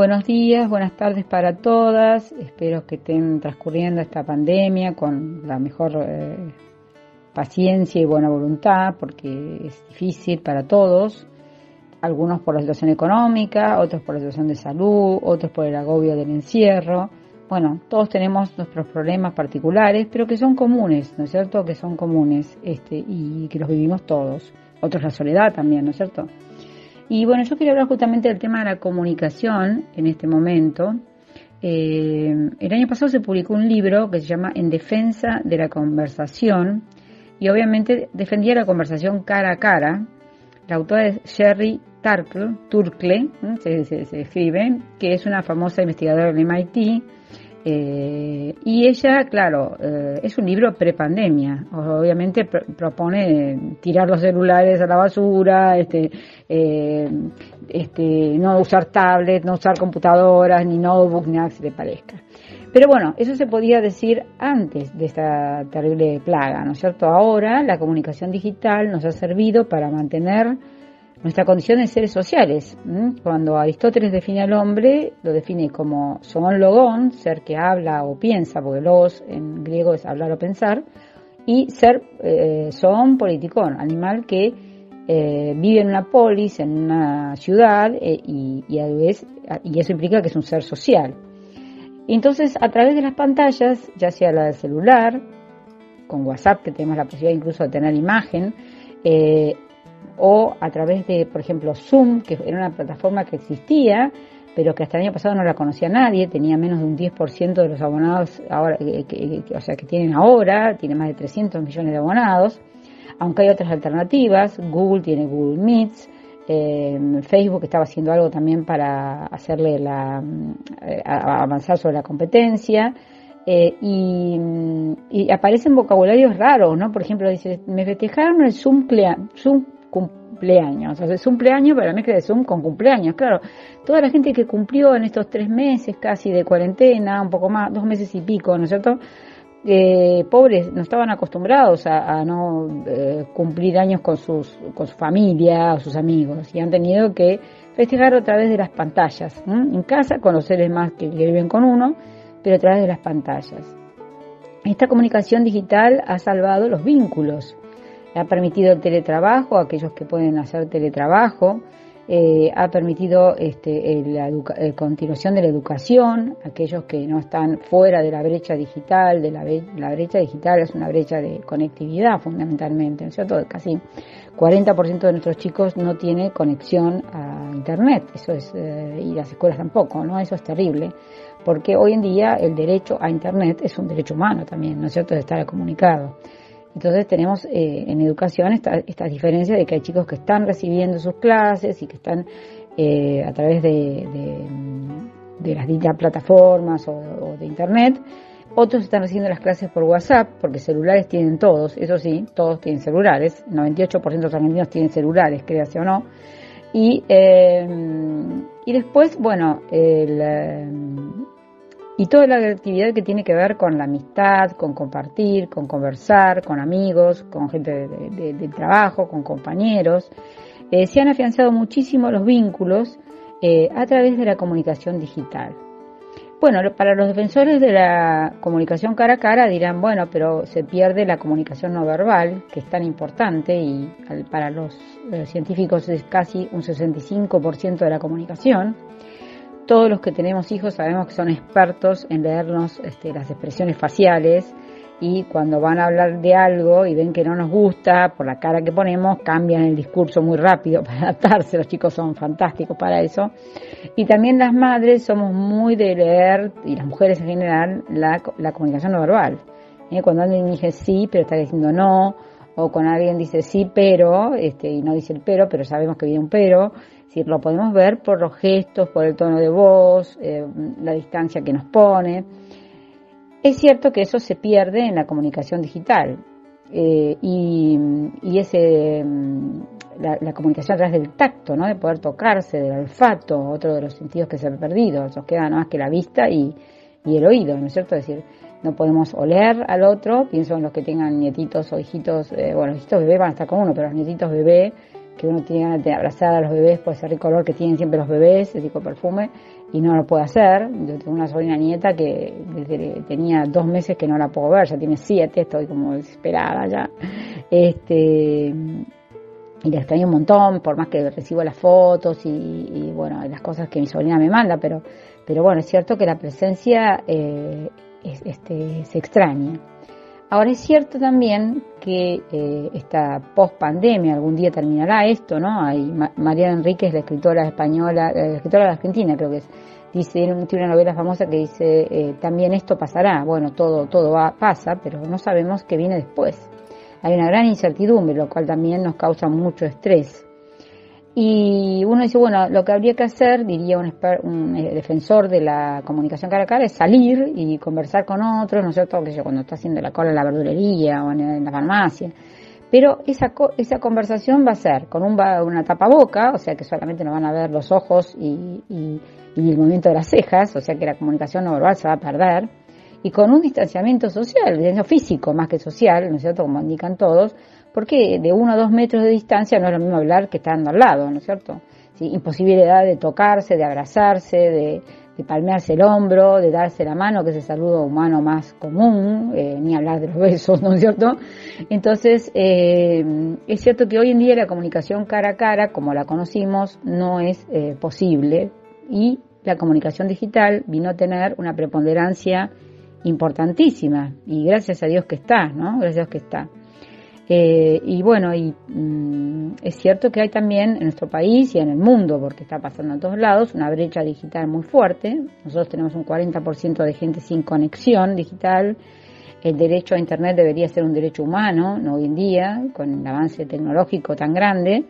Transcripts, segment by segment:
Buenos días, buenas tardes para todas. Espero que estén transcurriendo esta pandemia con la mejor eh, paciencia y buena voluntad, porque es difícil para todos. Algunos por la situación económica, otros por la situación de salud, otros por el agobio del encierro. Bueno, todos tenemos nuestros problemas particulares, pero que son comunes, ¿no es cierto? Que son comunes este, y que los vivimos todos. Otros la soledad también, ¿no es cierto? Y bueno, yo quería hablar justamente del tema de la comunicación en este momento. Eh, el año pasado se publicó un libro que se llama En defensa de la conversación y obviamente defendía la conversación cara a cara. La autora es Sherry Turkle, se, escribe, que es una famosa investigadora del MIT eh, y ella, claro, eh, es un libro prepandemia. Obviamente propone tirar los celulares a la basura, este, eh, este, no usar tablets, no usar computadoras, ni notebooks, ni nada que se le parezca. Pero bueno, eso se podía decir antes de esta terrible plaga, ¿no es cierto? Ahora la comunicación digital nos ha servido para mantener nuestra condición de seres sociales. Cuando Aristóteles define al hombre, lo define como son logón, ser que habla o piensa, porque logos en griego es hablar o pensar, y ser eh, son politicón, animal que eh, vive en una polis, en una ciudad, eh, y, a vez, y eso implica que es un ser social. Entonces, a través de las pantallas, ya sea la del celular, con WhatsApp, que tenemos la posibilidad incluso de tener imagen, o a través de, por ejemplo, Zoom, que era una plataforma que existía, pero que hasta el año pasado no la conocía nadie, tenía menos de un 10% de los abonados, ahora, que, o sea, que tienen ahora, tiene más de 300 millones de abonados, aunque hay otras alternativas, Google tiene Google Meets, eh, Facebook estaba haciendo algo también para hacerle la, eh, avanzar sobre la competencia, eh, y, aparecen vocabularios raros, ¿no? Por ejemplo, dice, me festejaron el Zoom, Zoom cumpleaños. O sea, es cumpleaños, pero la mezcla de Zoom con cumpleaños. Claro, toda la gente que cumplió en estos tres meses casi de cuarentena, un poco más, dos meses y pico, ¿no es cierto? Eh, pobres no estaban acostumbrados a, no eh, cumplir años con sus con su familia o sus amigos y han tenido que festejar a través de las pantallas en casa con los seres más que, que viven con uno pero a través de las pantallas esta comunicación digital ha salvado los vínculos ha permitido el teletrabajo aquellos que pueden hacer teletrabajo, eh, ha permitido este, la continuación de la educación, aquellos que no están fuera de la brecha digital, de la, la, brecha digital es una brecha de conectividad fundamentalmente, ¿no es cierto? Casi 40% de nuestros chicos no tiene conexión a Internet, eso es, eh, y las escuelas tampoco, ¿no? Eso es terrible, porque hoy en día el derecho a Internet es un derecho humano también, ¿no es cierto?, de estar comunicado. Entonces tenemos eh, en educación estas esta diferencias de que hay chicos que están recibiendo sus clases y que están eh, a través de, las distintas plataformas o, de internet. Otros están recibiendo las clases por WhatsApp, porque celulares tienen todos, eso sí, todos tienen celulares. 98% de los argentinos tienen celulares, créase o no. Y, eh, y después, bueno, el, y toda la actividad que tiene que ver con la amistad, con compartir, con conversar, con amigos, con gente de, trabajo, con compañeros. Eh, se han afianzado muchísimo los vínculos eh, a través de la comunicación digital. Bueno, para los defensores de la comunicación cara a cara dirán, bueno, pero se pierde la comunicación no verbal, que es tan importante y para los eh, científicos es casi un 65% de la comunicación todos los que tenemos hijos sabemos que son expertos en leernos este, las expresiones faciales y cuando van a hablar de algo y ven que no nos gusta, por la cara que ponemos, cambian el discurso muy rápido para adaptarse. Los chicos son fantásticos para eso. Y también las madres somos muy de leer, y las mujeres en general, la, la comunicación no verbal. ¿Eh? Cuando alguien dice sí, pero está diciendo no, o cuando alguien dice sí, pero, este, y no dice el pero, pero sabemos que viene un pero, decir, lo podemos ver por los gestos, por el tono de voz, eh, la distancia que nos pone. Es cierto que eso se pierde en la comunicación digital eh, y, ese, mm, la, comunicación a través del tacto, ¿no? de poder tocarse, del olfato, otro de los sentidos que se han perdido. Nos queda nada más que la vista y, el oído, ¿no es cierto? Es decir, no podemos oler al otro, pienso en los que tengan nietitos o hijitos, eh, bueno, los hijitos bebé van a estar con uno, pero los nietitos bebé que uno tiene de abrazar a los bebés por ese rico olor que tienen siempre los bebés, ese tipo de perfume, y no lo puede hacer. Yo tengo una sobrina nieta que desde tenía dos meses que no la puedo ver, ya tiene siete, estoy como desesperada ya. Este, y la extraño un montón, por más que recibo las fotos y, bueno, las cosas que mi sobrina me manda, pero, pero bueno, es cierto que la presencia eh, este, se extraña. Ahora es cierto también que eh, esta post pandemia algún día terminará esto, ¿no? Hay María Enríquez, la escritora española, la escritora de Argentina creo que es, dice, tiene una novela famosa que dice, eh, también esto pasará. Bueno, todo, todo va, pasa, pero no sabemos qué viene después. Hay una gran incertidumbre, lo cual también nos causa mucho estrés. Y uno dice, bueno, lo que habría que hacer, diría un, eh, defensor de la comunicación cara a cara, es salir y conversar con otros, ¿no es cierto? Que yo, cuando está haciendo la cola en la verdulería o en, la farmacia. Pero esa, esa conversación va a ser con un, una tapaboca, o sea que solamente nos van a ver los ojos y, y, y el movimiento de las cejas, o sea que la comunicación no verbal se va a perder, y con un distanciamiento social, distanciamiento físico más que social, ¿no es cierto? Como indican todos, porque de uno a dos metros de distancia no es lo mismo hablar que estando al lado, ¿no es cierto? ¿Sí? Imposibilidad de tocarse, de abrazarse, de, palmearse el hombro, de darse la mano, que es el saludo humano más común, eh, ni hablar de los besos, ¿no es cierto? Entonces, eh, es cierto que hoy en día la comunicación cara a cara, como la conocimos, no es eh, posible y la comunicación digital vino a tener una preponderancia importantísima y gracias a Dios que está, ¿no? Gracias a Dios que está. Eh, y bueno, y mm, es cierto que hay también en nuestro país y en el mundo, porque está pasando en todos lados, una brecha digital muy fuerte. Nosotros tenemos un 40% de gente sin conexión digital. El derecho a Internet debería ser un derecho humano, no hoy en día, con el avance tecnológico tan grande.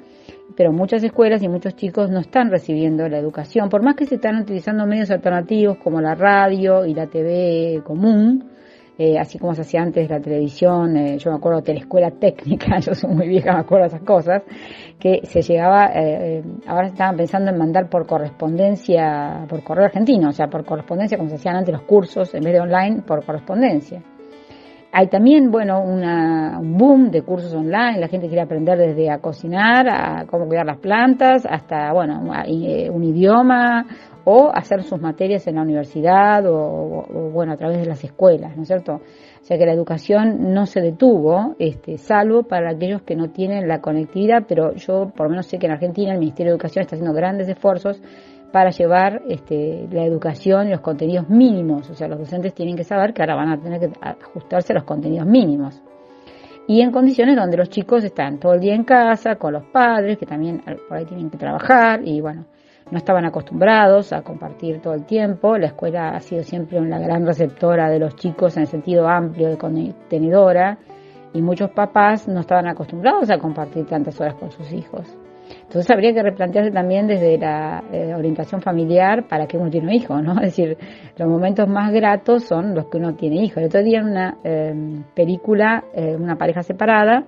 Pero muchas escuelas y muchos chicos no están recibiendo la educación, por más que se están utilizando medios alternativos como la radio y la TV común, eh, así como se hacía antes la televisión, eh, yo me acuerdo escuela técnica, yo soy muy vieja, me acuerdo de esas cosas, que se llegaba, eh, ahora estaban pensando en mandar por correspondencia, por correo argentino, o sea, por correspondencia, como se hacían antes los cursos, en vez de online, por correspondencia. Hay también, bueno, un boom de cursos online, la gente quiere aprender desde a cocinar, a cómo cuidar las plantas, hasta, bueno, un idioma, o hacer sus materias en la universidad o, bueno, a través de las escuelas, ¿no es cierto? O sea que la educación no se detuvo, este, salvo para aquellos que no tienen la conectividad, pero yo por lo menos sé que en Argentina el Ministerio de Educación está haciendo grandes esfuerzos para llevar este, la educación y los contenidos mínimos. O sea, los docentes tienen que saber que ahora van a tener que ajustarse a los contenidos mínimos. Y en condiciones donde los chicos están todo el día en casa, con los padres, que también por ahí tienen que trabajar, y bueno, no estaban acostumbrados a compartir todo el tiempo. La escuela ha sido siempre una gran receptora de los chicos en el sentido amplio de contenedora y muchos papás no estaban acostumbrados a compartir tantas horas con sus hijos. Entonces habría que replantearse también desde la eh, orientación familiar para que uno tiene un hijo, ¿no? Es decir, los momentos más gratos son los que uno tiene hijo. El otro día en una eh, película, eh, una pareja separada,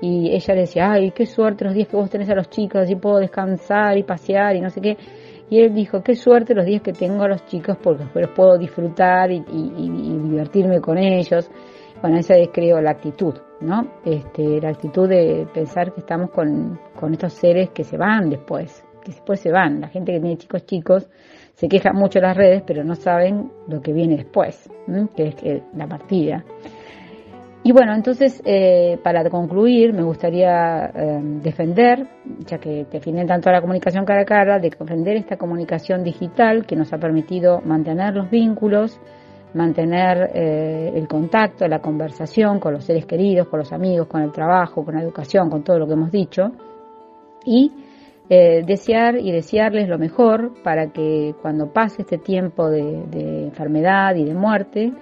y ella le decía, ay, qué suerte los días que vos tenés a los chicos, así puedo descansar y pasear y no sé qué. Y él dijo, qué suerte los días que tengo a los chicos porque los puedo disfrutar y, divertirme con ellos. Bueno, esa es creo la actitud, ¿no? Este, la actitud de pensar que estamos con, con estos seres que se van después, que después se van. La gente que tiene chicos chicos se queja mucho en las redes, pero no saben lo que viene después, que es la partida. Y bueno, entonces, eh, para concluir, me gustaría eh, defender, ya que definen tanto la comunicación cara a cara, de defender esta comunicación digital que nos ha permitido mantener los vínculos, mantener eh, el contacto, la conversación con los seres queridos, con los amigos, con el trabajo, con la educación, con todo lo que hemos dicho, y desear y desearles lo mejor para que cuando pase este tiempo de enfermedad y de muerte,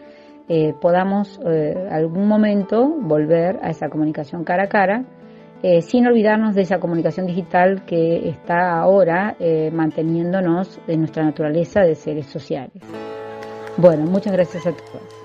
eh, podamos eh, algún momento volver a esa comunicación cara a cara, eh, sin olvidarnos de esa comunicación digital que está ahora manteniéndonos en nuestra naturaleza de seres sociales. Bueno, muchas gracias a todos.